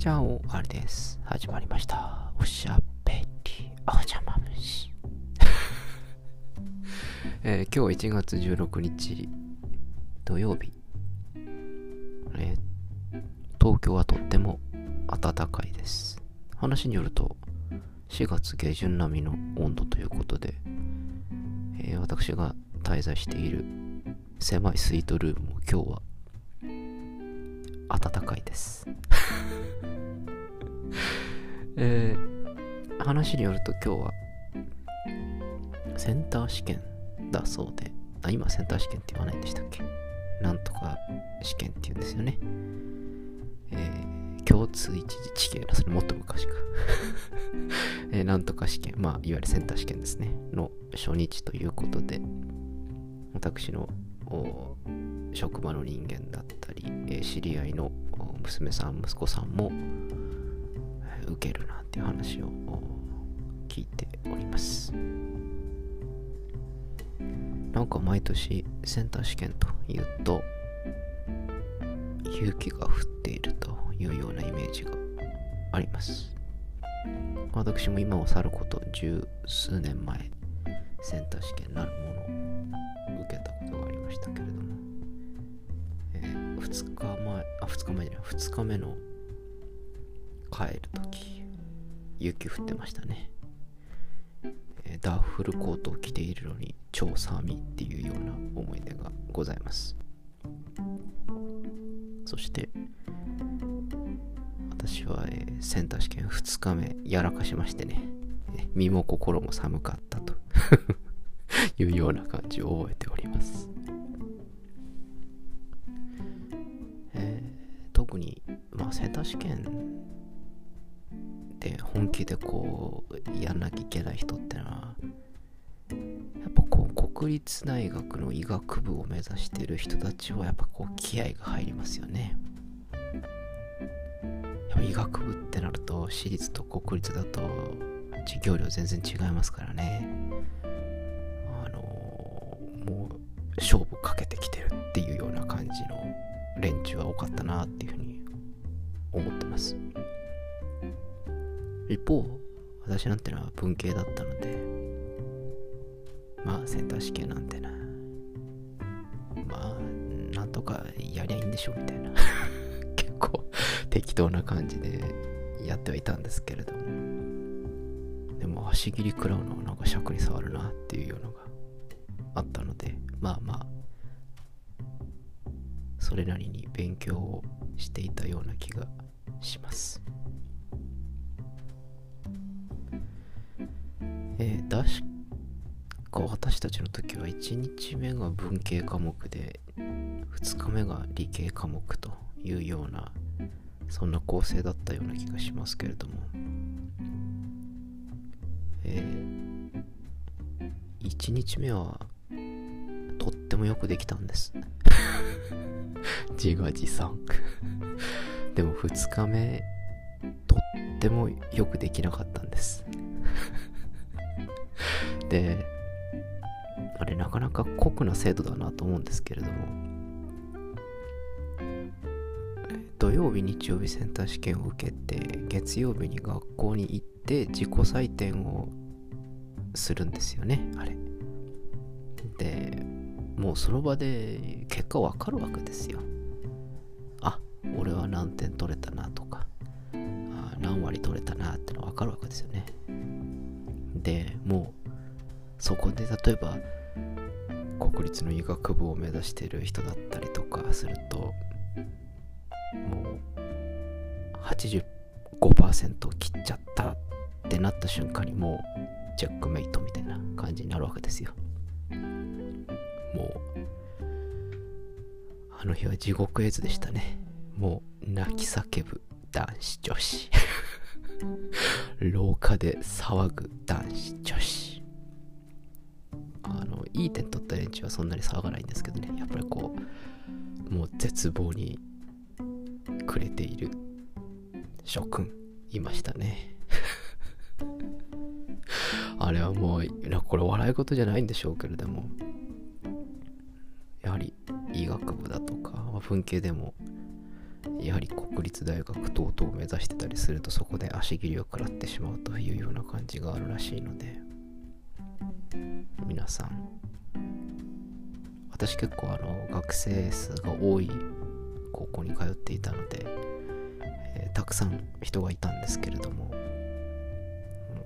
じゃあ、あれです。始まりました。おしゃべり、お邪魔虫。えー今日1月16日土曜日、えー東京はとっても暖かいです。話によると4月下旬並みの温度ということで、えー私が滞在している狭いスイートルームも今日は暖かいです。えー話によると今日はセンター試験だそうで、あ、今センター試験って言わないんでしたっけ？なんとか試験って言うんですよね。えー共通一次地形だ、それもっと昔か。えーなんとか試験、まあ、いわゆるセンター試験ですね、の初日ということで、私の職場の人間だったり、え知り合いの娘さん、息子さんも、受けるなっていう話を聞いております。なんか毎年センター試験というと、雪が降っているというようなイメージがあります。私も今を去ること十数年前、センター試験なるものを受けたことがありましたけれど、2日前、あ、2日前じゃない、2日目の帰るとき、雪降ってましたね。えーダッフルコートを着ているのに超寒いっていうような思い出がございます。そして、私は、えーセンター試験2日目やらかしましてね、身も心も寒かったと いうような感じを覚えております。あ、センター試験で本気でこうやんなきゃいけない人ってのはやっぱこう国立大学の医学部を目指してる人たちはやっぱこう気合が入りますよね。医学部ってなると私立と国立だと授業料全然違いますからね。あのもう勝負かけてきてる一方私なんてのは文系だったのでまあセンター試験なんてなまあなんとかやりゃいいんでしょうみたいな。結構適当な感じでやってはいたんですけれども。でも足切り食らうのはなんか尺に触るなっていうのがあったのでまあまあそれなりに勉強をしていたような気がします。えー、確か私たちの時は1日目が文系科目で2日目が理系科目というようなそんな構成だったような気がしますけれども。えー、1日目はとってもよくできたんです。自画自賛。でも2日目とってもよくできなかったんです。であれなかなか酷な制度だなと思うんですけれども。土曜日日曜日センター試験を受けて月曜日に学校に行って自己採点をするんですよねあれ。でもうその場で結果わかるわけですよ。あ俺は何点取れたなとか何割取れたなってのわかるわけですよね。でもうそこで例えば国立の医学部を目指してる人だったりとかするともう85%切っちゃったってなった瞬間にもうチェックメイトみたいな感じになるわけですよ。もうあの日は地獄絵図でしたね。もう泣き叫ぶ男子女子。廊下で騒ぐ男子女子。いい点取った連中はそんなに騒がないんですけどね。やっぱりこうもう絶望にくれている諸君いましたね。あれはもうなこれ笑い事じゃないんでしょうけれども。やはり医学部だとかまあ文系でもやはり国立大学等々を目指してたりするとそこで足切りを食らってしまうというような感じがあるらしいので皆さん私結構あの学生数が多い高校に通っていたので、えー、たくさん人がいたんですけれども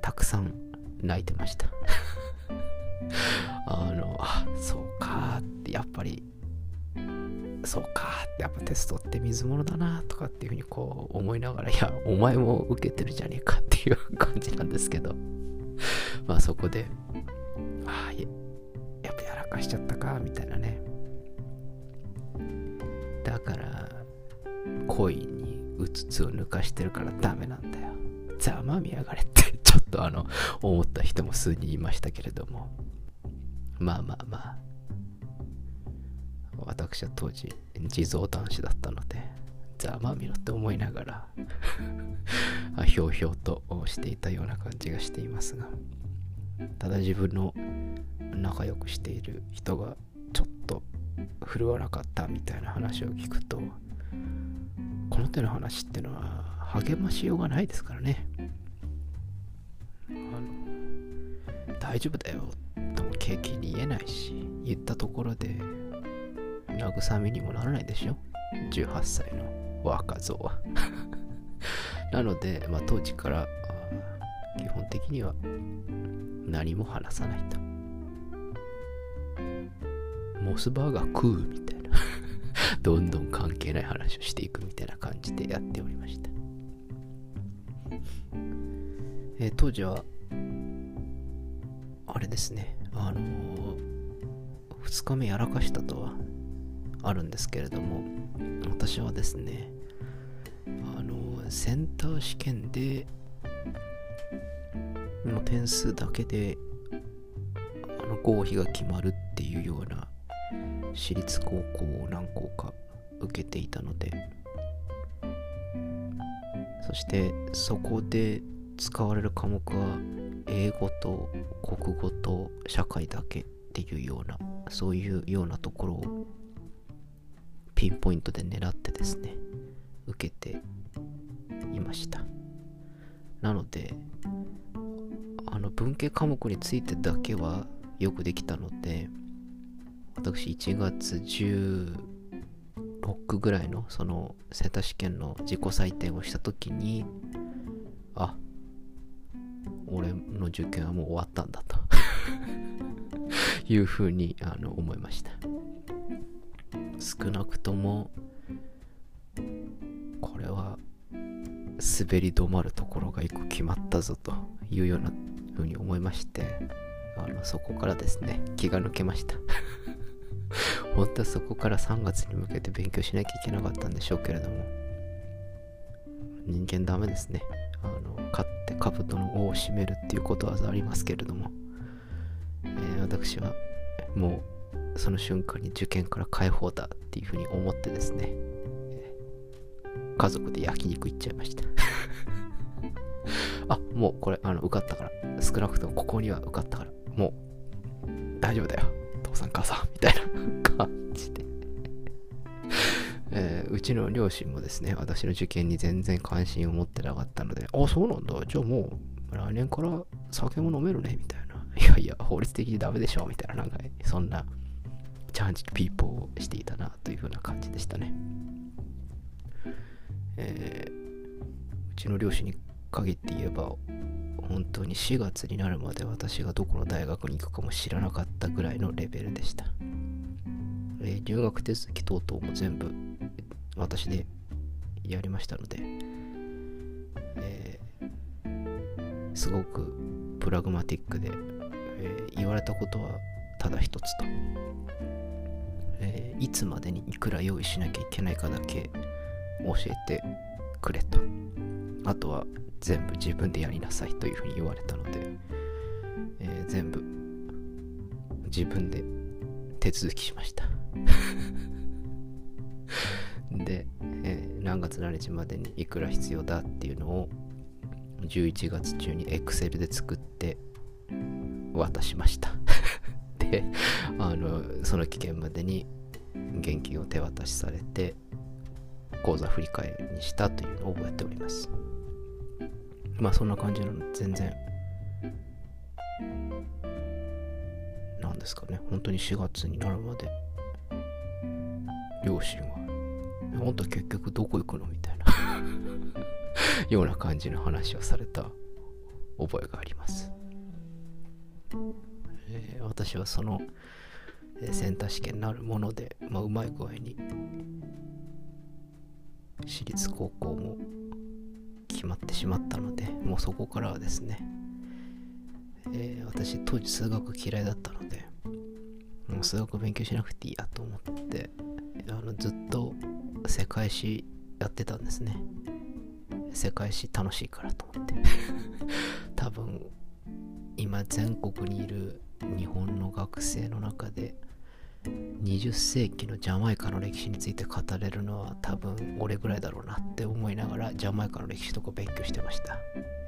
たくさん泣いてました。あのあそうかってやっぱりそうかってやっぱテストって水物だなとかっていうふうにこう思いながらいやお前も受けてるじゃねえかっていう感じなんですけど。まあそこでああかしちゃったかみたいなね。だから恋にうつつを抜かしてるからダメなんだよ。ざまみやがれって ちょっとあの思った人も数人いましたけれども。まあまあまあ。私は当時地蔵男子だったのでざまみろって思いながら ひょうひょうとしていたような感じがしていますが。ただ自分の仲良くしている人がちょっと振るわなかったみたいな話を聞くとこの手の話ってのは励ましようがないですからね。大丈夫だよともケーキに言えないし言ったところで慰めにもならないでしょ？18歳の若造は。なので、まあ、当時から基本的には何も話さないと。モスバーガー食うみたいな。どんどん関係ない話をしていくみたいな感じでやっておりました、えー、当時はあれですね。あのー、2日目やらかしたとはあるんですけれども私はですねあのセンター試験での点数だけであの合否が決まるってていうような私立高校を何校か受けていたのでそしてそこで使われる科目は英語と国語と社会だけっていうようなそういうようなところをピンポイントで狙ってですね受けていました。なのであの文系科目についてだけはよくできたので私1月16ぐらいのそのセンタ試験の自己採点をした時にあ俺の受験はもう終わったんだと。いうふうにあの思いました。少なくともこれは滑り止まるところが一個決まったぞというようなふうに思いましてあのそこからですね気が抜けました。本当はそこから3月に向けて勉強しなきゃいけなかったんでしょうけれども。人間ダメですね。あの勝って兜の尾を締めるっていうことわざありますけれども、えー、私はもうその瞬間に受験から解放だっていうふうに思ってですね、家族で焼肉行っちゃいました。あもうこれあの受かったから。少なくともここには受かったから。もう大丈夫だよ。みたいな感じで えー、うちの両親もですね、私の受験に全然関心を持ってなかったので、あ、そうなんだ。じゃあもう、来年から酒も飲めるね、みたいな。いやいや、法律的にダメでしょ、みたいな、なんか、そんな、チャンジピーポーをしていたな、というふうな感じでしたね。えー、うちの両親に限って言えば、本当に4月になるまで私がどこの大学に行くかも知らなかったぐらいのレベルでした。えー、入学手続き等々も全部私でやりましたので、えー、すごくプラグマティックで、えー、言われたことはただ一つと、えー、いつまでにいくら用意しなきゃいけないかだけ教えてくれとあとは全部自分でやりなさいというふうに言われたので、えー、全部自分で手続きしました。で、えー、何月何日までにいくら必要だっていうのを11月中に Excel で作って渡しました。であのその期限までに現金を手渡しされて講座振り返りにしたというのを覚えております。まあそんな感じなの全然。なんですかね。本当に4月になるまで。両親は。本当は結局どこ行くのみたいな。ような感じの話をされた。覚えがあります、えー、私はその、えー、センター試験なるもので、まあ、うまい具合に私立高校も決まってしまったのでもうそこからはですね、えー、私当時数学嫌いだったのでもう数学勉強しなくていいやと思ってあのずっと世界史やってたんですね。世界史楽しいからと思って。多分今全国にいる日本の学生の中で20世紀のジャマイカの歴史について語れるのは多分俺ぐらいだろうなって思いながらジャマイカの歴史とか勉強してました、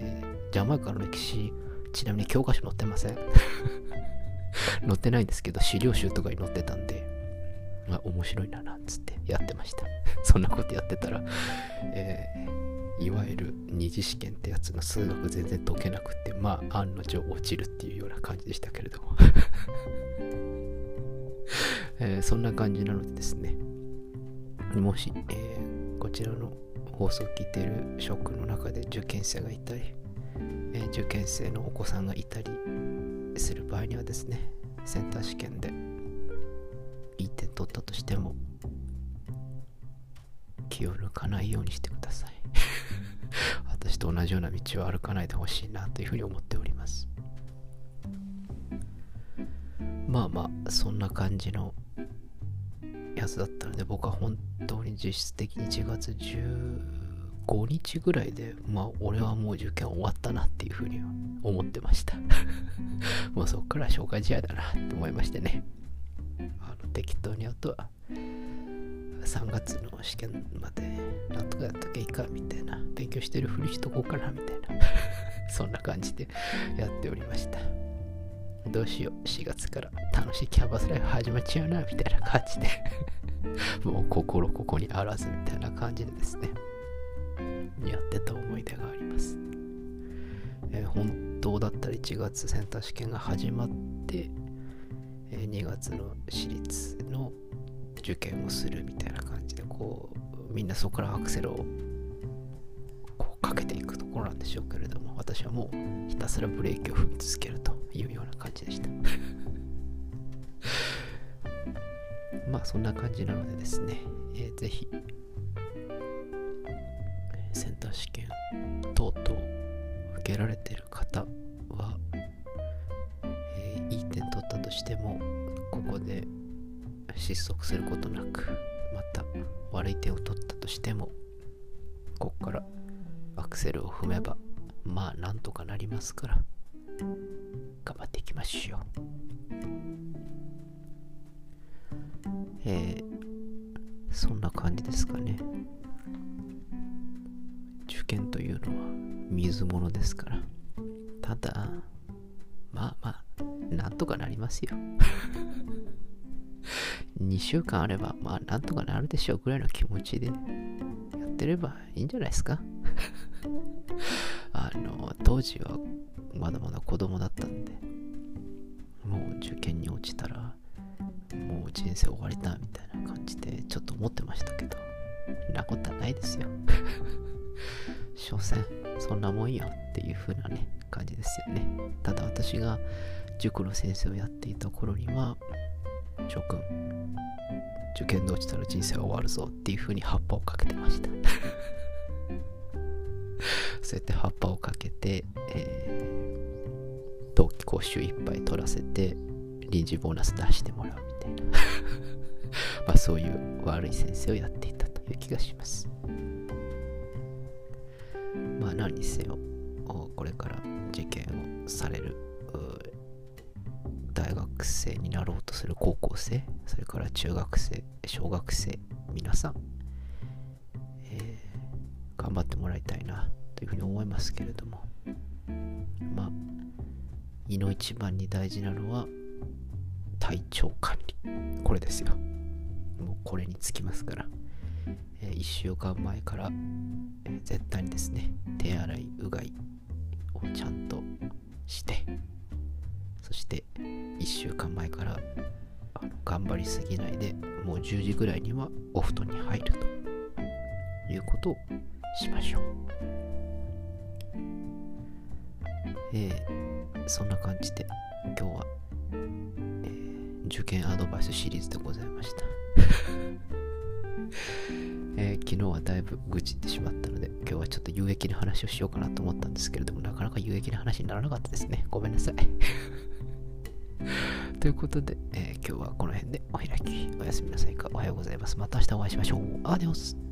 えー、ジャマイカの歴史ちなみに教科書載ってません？載ってないんですけど資料集とかに載ってたんでまあ面白いななんつってやってました。そんなことやってたら、えー、いわゆる二次試験ってやつの数学全然解けなくてまあ案の定落ちるっていうような感じでしたけれども。えー、そんな感じなのでですね、もし、えー、こちらの放送を聞いている職の中で受験生がいたり、えー、受験生のお子さんがいたりする場合にはですね、センター試験でいい点取ったとしても気を抜かないようにしてください。私と同じような道を歩かないでほしいなというふうに思っております。まあまあそんな感じのやつだったので僕は本当に実質的に1月15日ぐらいでまあ俺はもう受験終わったなっていうふうには思ってました。もうそっから紹介試合だなって思いましてね。あの適当にあとは3月の試験までなんとかやったけいいかみたいな。勉強してるふりしとこうかなみたいな。そんな感じでやっておりました。どうしよう、4月から楽しいキャンバスライフ始まっちゃうな、みたいな感じで。もう心ここにあらずみたいな感じでですね、やってた思い出があります。えー、本当だったら1月センター試験が始まって、えー、2月の私立の受験をするみたいな感じで、こう、みんなそこからアクセルをこうかけていくところなんでしょうけれども、私はもうひたすらブレーキを踏み続けると。いうような感じでした。まあそんな感じなのでですね、えー、ぜひセンター試験等々受けられてる方は、えー、いい点取ったとしてもここで失速することなくまた悪い点を取ったとしてもここからアクセルを踏めばまあなんとかなりますから。張っていきましょう。えー、そんな感じですかね。受験というのは水物ですから。ただ、まあまあ、なんとかなりますよ。2週間あれば、まあなんとかなるでしょうぐらいの気持ちでやってればいいんじゃないですか。あの、当時はまだまだ子供だったんでもう受験に落ちたらもう人生終わりだみたいな感じでちょっと思ってましたけどなことはないですよ。所詮そんなもんよっていう風なね感じですよね。ただ私が塾の先生をやっていた頃には諸君受験で落ちたら人生は終わるぞっていう風に葉っぱをかけてました。そうやって葉っぱをかけて、講習いっぱい取らせて臨時ボーナス出してもらうみたいな。まあそういう悪い先生をやっていたという気がします。まあ何にせよこれから受験をされる大学生になろうとする高校生それから中学生小学生皆さん、えー、頑張ってもらいたいなというふうに思いますけれども。胃の一番に大事なのは体調管理。これですよ。もうこれにつきますから、えー、1週間前から、えー、絶対にですね手洗いうがいをちゃんとしてそして1週間前からあの頑張りすぎないでもう10時ぐらいにはお布団に入ると。いうことをしましょう。えー、そんな感じで今日は、えー、受験アドバイスシリーズでございました えー、昨日はだいぶ愚痴ってしまったので、今日はちょっと有益な話をしようかなと思ったんですけれども、なかなか有益な話にならなかったですね。ごめんなさい。ということで、えー、今日はこの辺でお開き。おやすみなさいか。おはようございます。また明日お会いしましょう。アディオス。